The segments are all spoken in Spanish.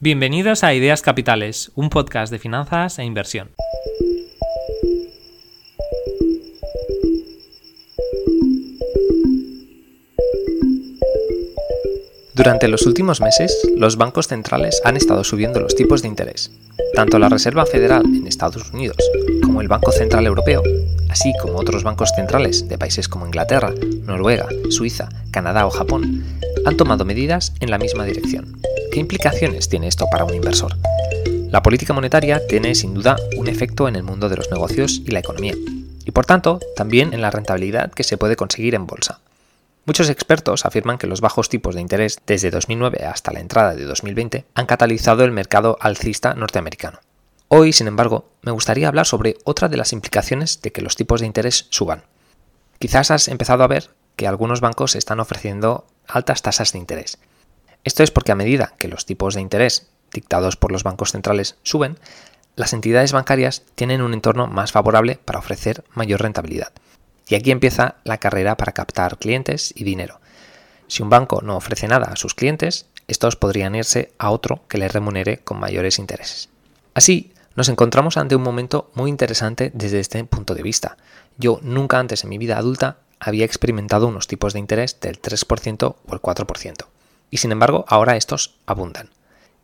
Bienvenidos a Ideas Capitales, un podcast de finanzas e inversión. Durante los últimos meses, los bancos centrales han estado subiendo los tipos de interés. Tanto la Reserva Federal en Estados Unidos como el Banco Central Europeo, así como otros bancos centrales de países como Inglaterra, Noruega, Suiza, Canadá o Japón, han tomado medidas en la misma dirección. ¿Qué implicaciones tiene esto para un inversor? La política monetaria tiene sin duda un efecto en el mundo de los negocios y la economía, y por tanto también en la rentabilidad que se puede conseguir en bolsa. Muchos expertos afirman que los bajos tipos de interés desde 2009 hasta la entrada de 2020 han catalizado el mercado alcista norteamericano. Hoy, sin embargo, me gustaría hablar sobre otra de las implicaciones de que los tipos de interés suban. Quizás has empezado a ver que algunos bancos están ofreciendo altas tasas de interés. Esto es porque a medida que los tipos de interés dictados por los bancos centrales suben, las entidades bancarias tienen un entorno más favorable para ofrecer mayor rentabilidad. Y aquí empieza la carrera para captar clientes y dinero. Si un banco no ofrece nada a sus clientes, estos podrían irse a otro que les remunere con mayores intereses. Así, nos encontramos ante un momento muy interesante desde este punto de vista. Yo nunca antes en mi vida adulta había experimentado unos tipos de interés del 3% o el 4%. Y sin embargo, ahora estos abundan.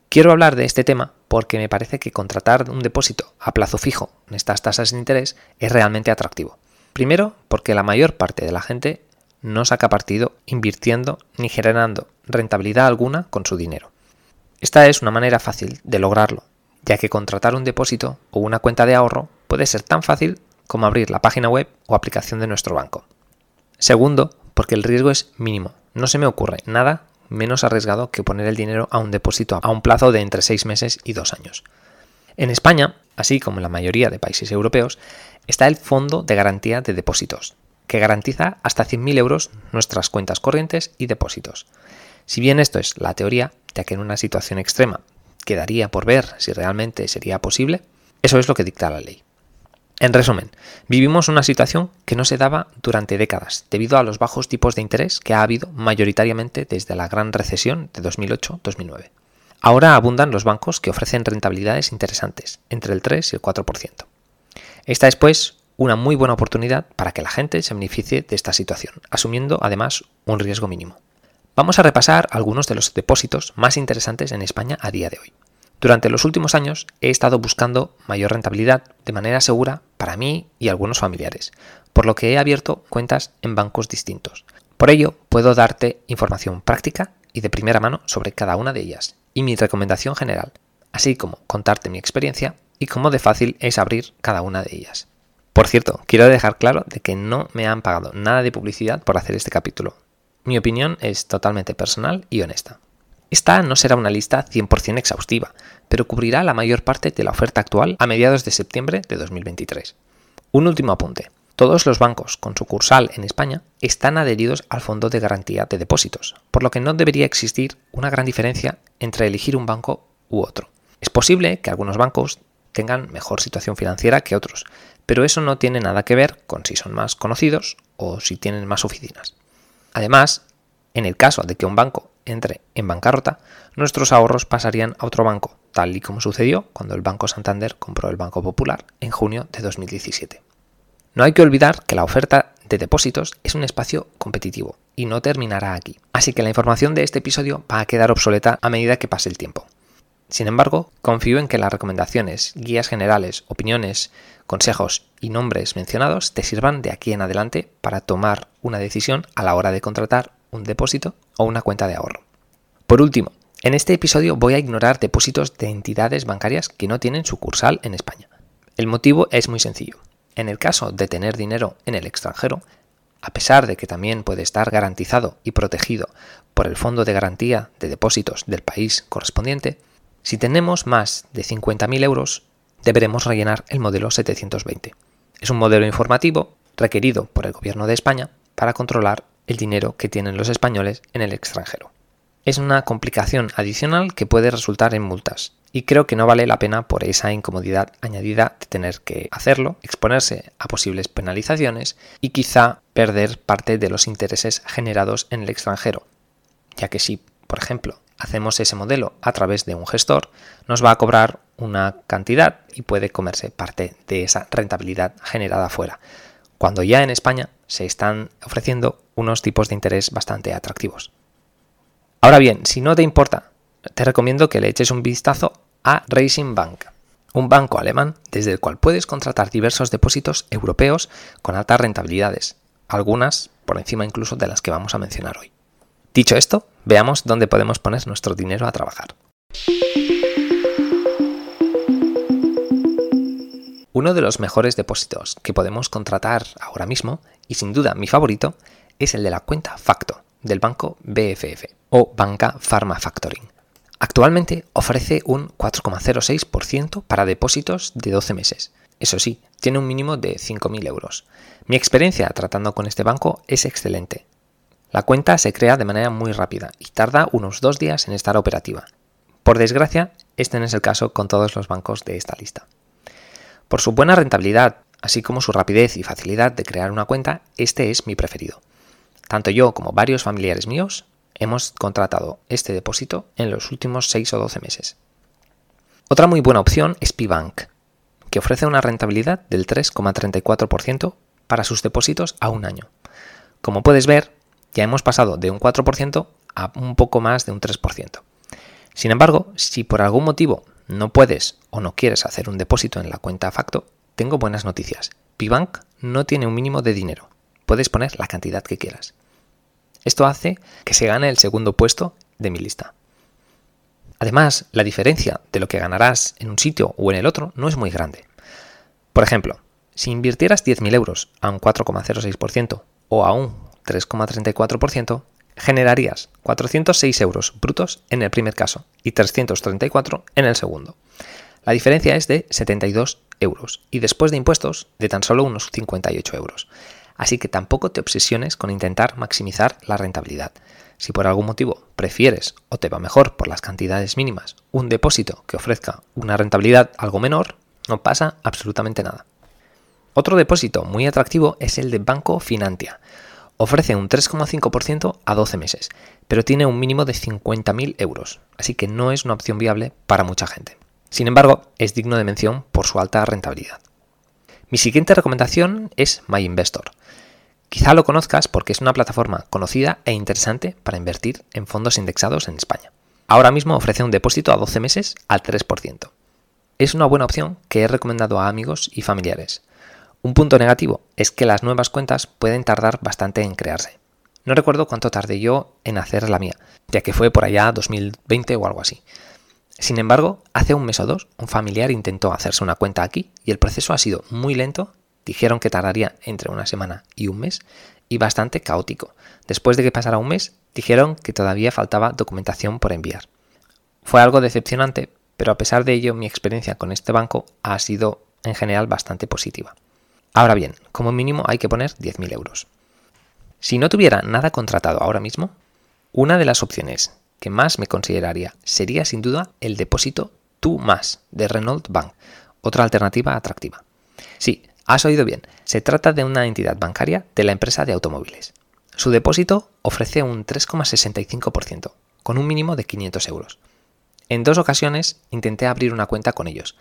Quiero hablar de este tema porque me parece que contratar un depósito a plazo fijo en estas tasas de interés es realmente atractivo. Primero, porque la mayor parte de la gente no saca partido invirtiendo ni generando rentabilidad alguna con su dinero. Esta es una manera fácil de lograrlo, ya que contratar un depósito o una cuenta de ahorro puede ser tan fácil como abrir la página web o aplicación de nuestro banco. Segundo, porque el riesgo es mínimo. No se me ocurre nada menos arriesgado que poner el dinero a un depósito a un plazo de entre 6 meses y 2 años. En España, así como en la mayoría de países europeos, está el Fondo de Garantía de Depósitos, que garantiza hasta 100.000 euros nuestras cuentas corrientes y depósitos. Si bien esto es la teoría, ya que en una situación extrema quedaría por ver si realmente sería posible, eso es lo que dicta la ley. En resumen, vivimos una situación que no se daba durante décadas debido a los bajos tipos de interés que ha habido mayoritariamente desde la gran recesión de 2008-2009. Ahora abundan los bancos que ofrecen rentabilidades interesantes, entre el 3 y el 4%. Esta es, pues, una muy buena oportunidad para que la gente se beneficie de esta situación, asumiendo además un riesgo mínimo. Vamos a repasar algunos de los depósitos más interesantes en España a día de hoy. Durante los últimos años he estado buscando mayor rentabilidad de manera segura para mí y algunos familiares, por lo que he abierto cuentas en bancos distintos. Por ello, puedo darte información práctica y de primera mano sobre cada una de ellas y mi recomendación general, así como contarte mi experiencia y cómo de fácil es abrir cada una de ellas. Por cierto, quiero dejar claro de que no me han pagado nada de publicidad por hacer este capítulo. Mi opinión es totalmente personal y honesta. Esta no será una lista 100% exhaustiva, pero cubrirá la mayor parte de la oferta actual a mediados de septiembre de 2023. Un último apunte. Todos los bancos con sucursal en España están adheridos al Fondo de Garantía de Depósitos, por lo que no debería existir una gran diferencia entre elegir un banco u otro. Es posible que algunos bancos tengan mejor situación financiera que otros, pero eso no tiene nada que ver con si son más conocidos o si tienen más oficinas. Además, en el caso de que un banco entre en bancarrota, nuestros ahorros pasarían a otro banco, tal y como sucedió cuando el Banco Santander compró el Banco Popular en junio de 2017. No hay que olvidar que la oferta de depósitos es un espacio competitivo y no terminará aquí, así que la información de este episodio va a quedar obsoleta a medida que pase el tiempo. Sin embargo, confío en que las recomendaciones, guías generales, opiniones, consejos y nombres mencionados te sirvan de aquí en adelante para tomar una decisión a la hora de contratar un depósito o una cuenta de ahorro. Por último, en este episodio voy a ignorar depósitos de entidades bancarias que no tienen sucursal en España. El motivo es muy sencillo. En el caso de tener dinero en el extranjero, a pesar de que también puede estar garantizado y protegido por el Fondo de Garantía de Depósitos del país correspondiente, si tenemos más de 50.000 euros, deberemos rellenar el modelo 720. Es un modelo informativo requerido por el Gobierno de España para controlar el dinero que tienen los españoles en el extranjero. Es una complicación adicional que puede resultar en multas, y creo que no vale la pena por esa incomodidad añadida de tener que hacerlo, exponerse a posibles penalizaciones y quizá perder parte de los intereses generados en el extranjero, ya que si, por ejemplo, hacemos ese modelo a través de un gestor, nos va a cobrar una cantidad y puede comerse parte de esa rentabilidad generada fuera. Cuando ya en España se están ofreciendo unos tipos de interés bastante atractivos. Ahora bien, si no te importa, te recomiendo que le eches un vistazo a Racing Bank, un banco alemán desde el cual puedes contratar diversos depósitos europeos con altas rentabilidades, algunas por encima incluso de las que vamos a mencionar hoy. Dicho esto, veamos dónde podemos poner nuestro dinero a trabajar. Uno de los mejores depósitos que podemos contratar ahora mismo, y sin duda mi favorito, es el de la cuenta Facto del banco BFF o Banca Pharma Factoring. Actualmente ofrece un 4,06% para depósitos de 12 meses. Eso sí, tiene un mínimo de 5.000 euros. Mi experiencia tratando con este banco es excelente. La cuenta se crea de manera muy rápida y tarda unos dos días en estar operativa. Por desgracia, este no es el caso con todos los bancos de esta lista. Por su buena rentabilidad, así como su rapidez y facilidad de crear una cuenta, este es mi preferido. Tanto yo como varios familiares míos hemos contratado este depósito en los últimos 6 o 12 meses. Otra muy buena opción es Pibank, que ofrece una rentabilidad del 3,34% para sus depósitos a un año. Como puedes ver, ya hemos pasado de un 4% a un poco más de un 3%. Sin embargo, si por algún motivo no puedes o no quieres hacer un depósito en la cuenta Facto, tengo buenas noticias. Pibank no tiene un mínimo de dinero. Puedes poner la cantidad que quieras. Esto hace que se gane el segundo puesto de mi lista. Además, la diferencia de lo que ganarás en un sitio o en el otro no es muy grande. Por ejemplo, si invirtieras 10.000 euros a un 4,06% o a un 3,34%, generarías 406 euros brutos en el primer caso y 334 en el segundo. La diferencia es de 72 euros y después de impuestos de tan solo unos 58 euros. Así que tampoco te obsesiones con intentar maximizar la rentabilidad. Si por algún motivo prefieres o te va mejor por las cantidades mínimas un depósito que ofrezca una rentabilidad algo menor, no pasa absolutamente nada. Otro depósito muy atractivo es el de Banco Finantia, Ofrece un 3,5% a 12 meses, pero tiene un mínimo de 50.000 euros, así que no es una opción viable para mucha gente. Sin embargo, es digno de mención por su alta rentabilidad. Mi siguiente recomendación es MyInvestor. Quizá lo conozcas porque es una plataforma conocida e interesante para invertir en fondos indexados en España. Ahora mismo ofrece un depósito a 12 meses al 3%. Es una buena opción que he recomendado a amigos y familiares, un punto negativo es que las nuevas cuentas pueden tardar bastante en crearse. No recuerdo cuánto tardé yo en hacer la mía, ya que fue por allá 2020 o algo así. Sin embargo, hace un mes o dos, un familiar intentó hacerse una cuenta aquí y el proceso ha sido muy lento, dijeron que tardaría entre una semana y un mes, y bastante caótico. Después de que pasara un mes, dijeron que todavía faltaba documentación por enviar. Fue algo decepcionante, pero a pesar de ello mi experiencia con este banco ha sido en general bastante positiva. Ahora bien, como mínimo hay que poner 10.000 euros. Si no tuviera nada contratado ahora mismo, una de las opciones que más me consideraría sería sin duda el depósito Tú Más de Renault Bank, otra alternativa atractiva. Sí, has oído bien, se trata de una entidad bancaria de la empresa de automóviles. Su depósito ofrece un 3,65%, con un mínimo de 500 euros. En dos ocasiones intenté abrir una cuenta con ellos,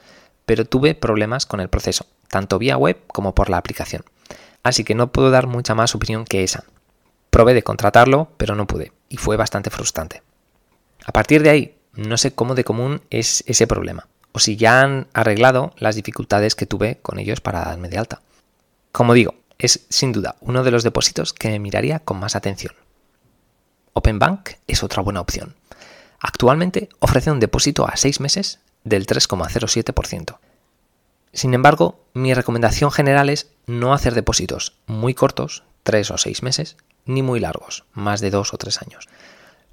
pero tuve problemas con el proceso, tanto vía web como por la aplicación. Así que no puedo dar mucha más opinión que esa. Probé de contratarlo, pero no pude, y fue bastante frustrante. A partir de ahí, no sé cómo de común es ese problema, o si ya han arreglado las dificultades que tuve con ellos para darme de alta. Como digo, es sin duda uno de los depósitos que me miraría con más atención. OpenBank es otra buena opción. Actualmente ofrece un depósito a 6 meses del 3,07%. Sin embargo, mi recomendación general es no hacer depósitos muy cortos, 3 o 6 meses, ni muy largos, más de 2 o 3 años.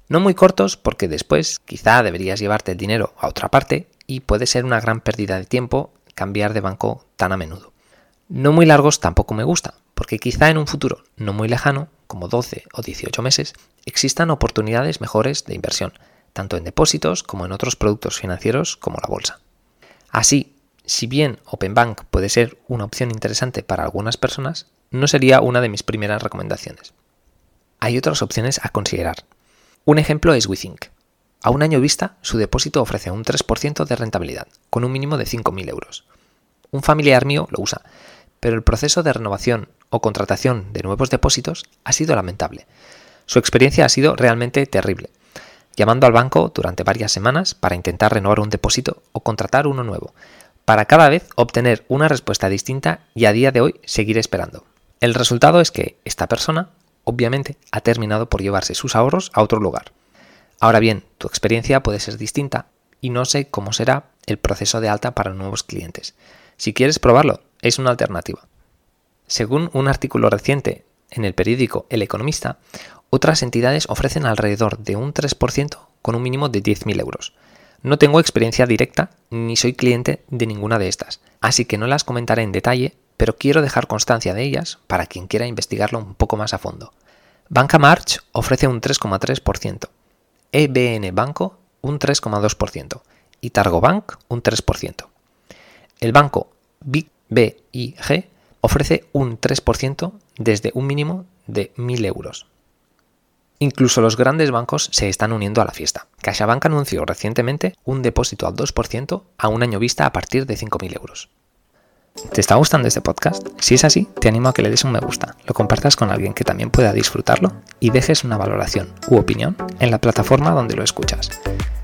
No muy cortos porque después quizá deberías llevarte el dinero a otra parte y puede ser una gran pérdida de tiempo cambiar de banco tan a menudo. No muy largos tampoco me gusta, porque quizá en un futuro no muy lejano, como 12 o 18 meses, existan oportunidades mejores de inversión, tanto en depósitos como en otros productos financieros como la bolsa. Así, si bien OpenBank puede ser una opción interesante para algunas personas, no sería una de mis primeras recomendaciones. Hay otras opciones a considerar. Un ejemplo es WeThink. A un año vista, su depósito ofrece un 3% de rentabilidad, con un mínimo de 5.000 euros. Un familiar mío lo usa, pero el proceso de renovación o contratación de nuevos depósitos ha sido lamentable. Su experiencia ha sido realmente terrible, llamando al banco durante varias semanas para intentar renovar un depósito o contratar uno nuevo, para cada vez obtener una respuesta distinta y a día de hoy seguir esperando. El resultado es que esta persona, obviamente, ha terminado por llevarse sus ahorros a otro lugar. Ahora bien, tu experiencia puede ser distinta y no sé cómo será el proceso de alta para nuevos clientes. Si quieres probarlo, es una alternativa. Según un artículo reciente en el periódico El Economista, otras entidades ofrecen alrededor de un 3% con un mínimo de 10.000 euros. No tengo experiencia directa ni soy cliente de ninguna de estas, así que no las comentaré en detalle, pero quiero dejar constancia de ellas para quien quiera investigarlo un poco más a fondo. Banca March ofrece un 3,3%, EBN Banco un 3,2% y Targobank un 3%. El banco BIG ofrece un 3% desde un mínimo de 1.000 euros. Incluso los grandes bancos se están uniendo a la fiesta. CaixaBank anunció recientemente un depósito al 2% a un año vista a partir de 5.000 euros. ¿Te está gustando este podcast? Si es así, te animo a que le des un me gusta, lo compartas con alguien que también pueda disfrutarlo y dejes una valoración u opinión en la plataforma donde lo escuchas.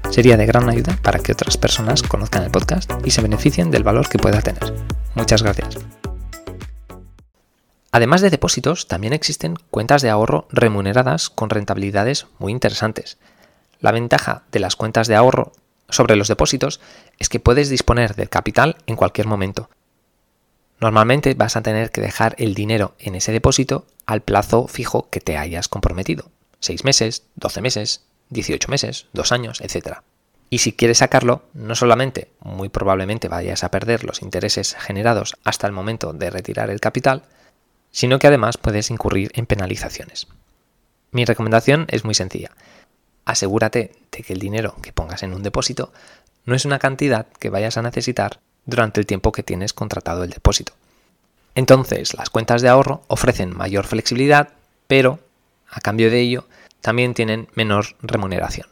Sería de gran ayuda para que otras personas conozcan el podcast y se beneficien del valor que pueda tener. Muchas gracias. Además de depósitos, también existen cuentas de ahorro remuneradas con rentabilidades muy interesantes. La ventaja de las cuentas de ahorro sobre los depósitos es que puedes disponer del capital en cualquier momento Normalmente vas a tener que dejar el dinero en ese depósito al plazo fijo que te hayas comprometido. 6 meses, 12 meses, 18 meses, 2 años, etc. Y si quieres sacarlo, no solamente muy probablemente vayas a perder los intereses generados hasta el momento de retirar el capital, sino que además puedes incurrir en penalizaciones. Mi recomendación es muy sencilla. Asegúrate de que el dinero que pongas en un depósito no es una cantidad que vayas a necesitar durante el tiempo que tienes contratado el depósito. Entonces, las cuentas de ahorro ofrecen mayor flexibilidad, pero a cambio de ello también tienen menor remuneración.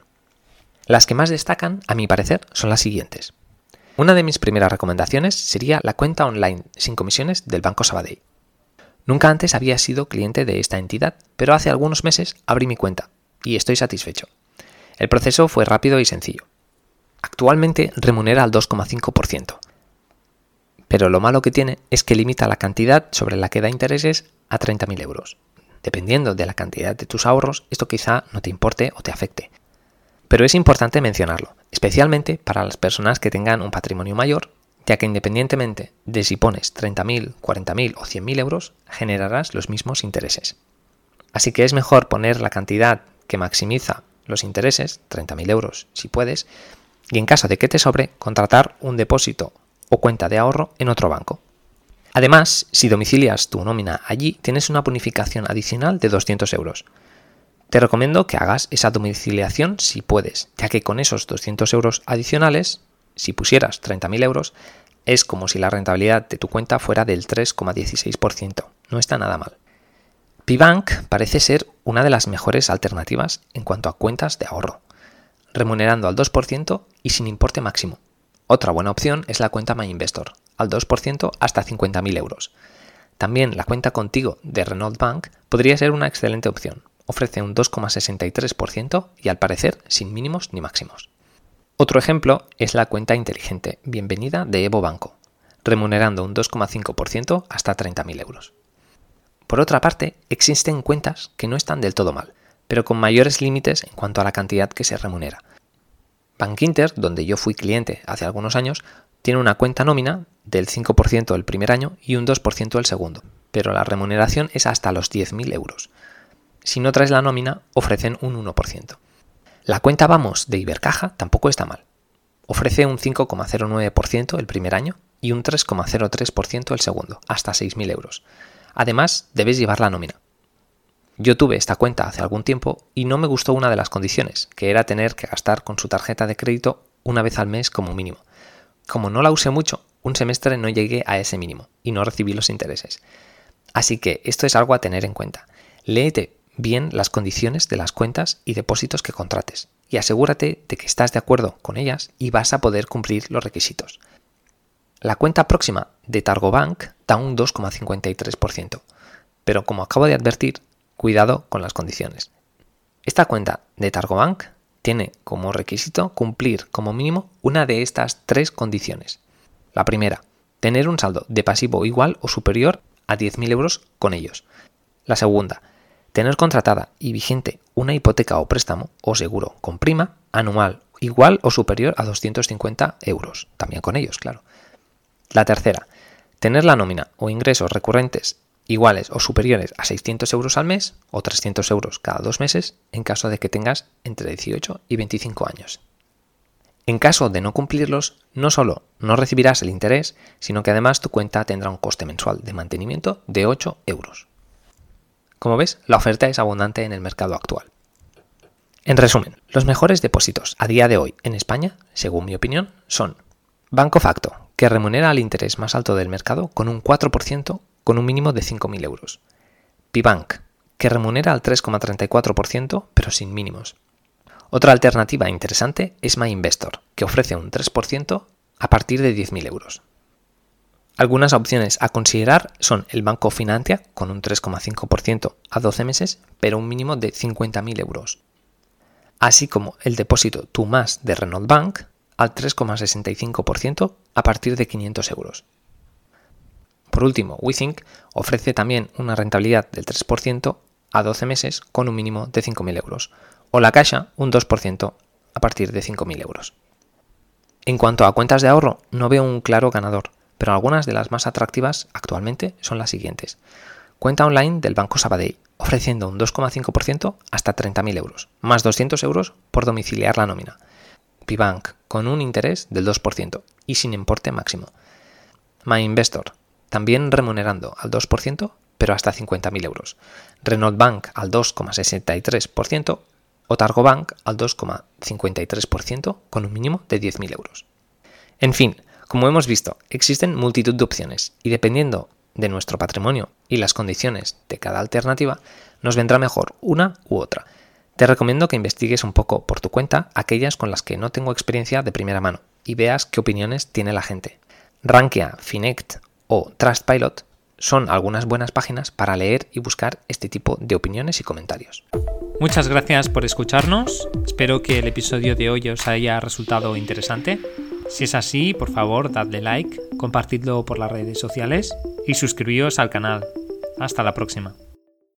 Las que más destacan, a mi parecer, son las siguientes. Una de mis primeras recomendaciones sería la cuenta online sin comisiones del Banco Sabadell. Nunca antes había sido cliente de esta entidad, pero hace algunos meses abrí mi cuenta y estoy satisfecho. El proceso fue rápido y sencillo. Actualmente remunera al 2,5%, pero lo malo que tiene es que limita la cantidad sobre la que da intereses a 30.000 euros. Dependiendo de la cantidad de tus ahorros, esto quizá no te importe o te afecte. Pero es importante mencionarlo, especialmente para las personas que tengan un patrimonio mayor, ya que independientemente de si pones 30.000, 40.000 o 100.000 euros, generarás los mismos intereses. Así que es mejor poner la cantidad que maximiza los intereses, 30.000 euros si puedes, y en caso de que te sobre, contratar un depósito o cuenta de ahorro en otro banco. Además, si domicilias tu nómina allí, tienes una bonificación adicional de 200 euros. Te recomiendo que hagas esa domiciliación si puedes, ya que con esos 200 euros adicionales, si pusieras 30.000 euros, es como si la rentabilidad de tu cuenta fuera del 3,16%. No está nada mal. Pibank parece ser una de las mejores alternativas en cuanto a cuentas de ahorro, remunerando al 2% y sin importe máximo. Otra buena opción es la cuenta MyInvestor, al 2% hasta 50.000 euros. También la cuenta contigo de Renault Bank podría ser una excelente opción. Ofrece un 2,63% y al parecer sin mínimos ni máximos. Otro ejemplo es la cuenta inteligente Bienvenida de Evo Banco, remunerando un 2,5% hasta 30.000 euros. Por otra parte, existen cuentas que no están del todo mal, pero con mayores límites en cuanto a la cantidad que se remunera, Bankinter, donde yo fui cliente hace algunos años, tiene una cuenta nómina del 5% el primer año y un 2% el segundo, pero la remuneración es hasta los 10.000 euros. Si no traes la nómina, ofrecen un 1%. La cuenta Vamos de Ibercaja tampoco está mal. Ofrece un 5,09% el primer año y un 3,03% el segundo, hasta 6.000 euros. Además, debes llevar la nómina. Yo tuve esta cuenta hace algún tiempo y no me gustó una de las condiciones, que era tener que gastar con su tarjeta de crédito una vez al mes como mínimo. Como no la usé mucho, un semestre no llegué a ese mínimo y no recibí los intereses. Así que esto es algo a tener en cuenta. Léete bien las condiciones de las cuentas y depósitos que contrates y asegúrate de que estás de acuerdo con ellas y vas a poder cumplir los requisitos. La cuenta próxima de Targobank da un 2,53%, pero como acabo de advertir, cuidado con las condiciones. Esta cuenta de Targobank tiene como requisito cumplir como mínimo una de estas tres condiciones. La primera, tener un saldo de pasivo igual o superior a 10.000 euros con ellos. La segunda, tener contratada y vigente una hipoteca o préstamo o seguro con prima anual igual o superior a 250 euros, también con ellos, claro. La tercera, tener la nómina o ingresos recurrentes iguales o superiores a 600 euros al mes o 300 euros cada dos meses en caso de que tengas entre 18 y 25 años. En caso de no cumplirlos, no solo no recibirás el interés, sino que además tu cuenta tendrá un coste mensual de mantenimiento de 8 euros. Como ves, la oferta es abundante en el mercado actual. En resumen, los mejores depósitos a día de hoy en España, según mi opinión, son Banco Facto, que remunera al interés más alto del mercado con un 4% con un mínimo de 5.000 euros. Pibank, que remunera al 3,34% pero sin mínimos. Otra alternativa interesante es MyInvestor, que ofrece un 3% a partir de 10.000 euros. Algunas opciones a considerar son el Banco Financia con un 3,5% a 12 meses, pero un mínimo de 50.000 euros, así como el depósito Tu Más de Renault Bank al 3,65% a partir de 500 euros. Por último, WeThink ofrece también una rentabilidad del 3% a 12 meses con un mínimo de 5.000 euros, o la Caixa un 2% a partir de 5.000 euros. En cuanto a cuentas de ahorro, no veo un claro ganador, pero algunas de las más atractivas actualmente son las siguientes. Cuenta online del Banco Sabadell, ofreciendo un 2,5% hasta 30.000 euros, más 200 euros por domiciliar la nómina. Pibank, con un interés del 2% y sin importe máximo. MyInvestor, también remunerando al 2%, pero hasta 50.000 euros. Renault Bank al 2,63% o Targobank al 2,53% con un mínimo de 10.000 euros. En fin, como hemos visto, existen multitud de opciones y dependiendo de nuestro patrimonio y las condiciones de cada alternativa, nos vendrá mejor una u otra. Te recomiendo que investigues un poco por tu cuenta aquellas con las que no tengo experiencia de primera mano y veas qué opiniones tiene la gente. Rankia, Finect o Trustpilot son algunas buenas páginas para leer y buscar este tipo de opiniones y comentarios. Muchas gracias por escucharnos. Espero que el episodio de hoy os haya resultado interesante. Si es así, por favor, dadle like, compartidlo por las redes sociales y suscribíos al canal. Hasta la próxima.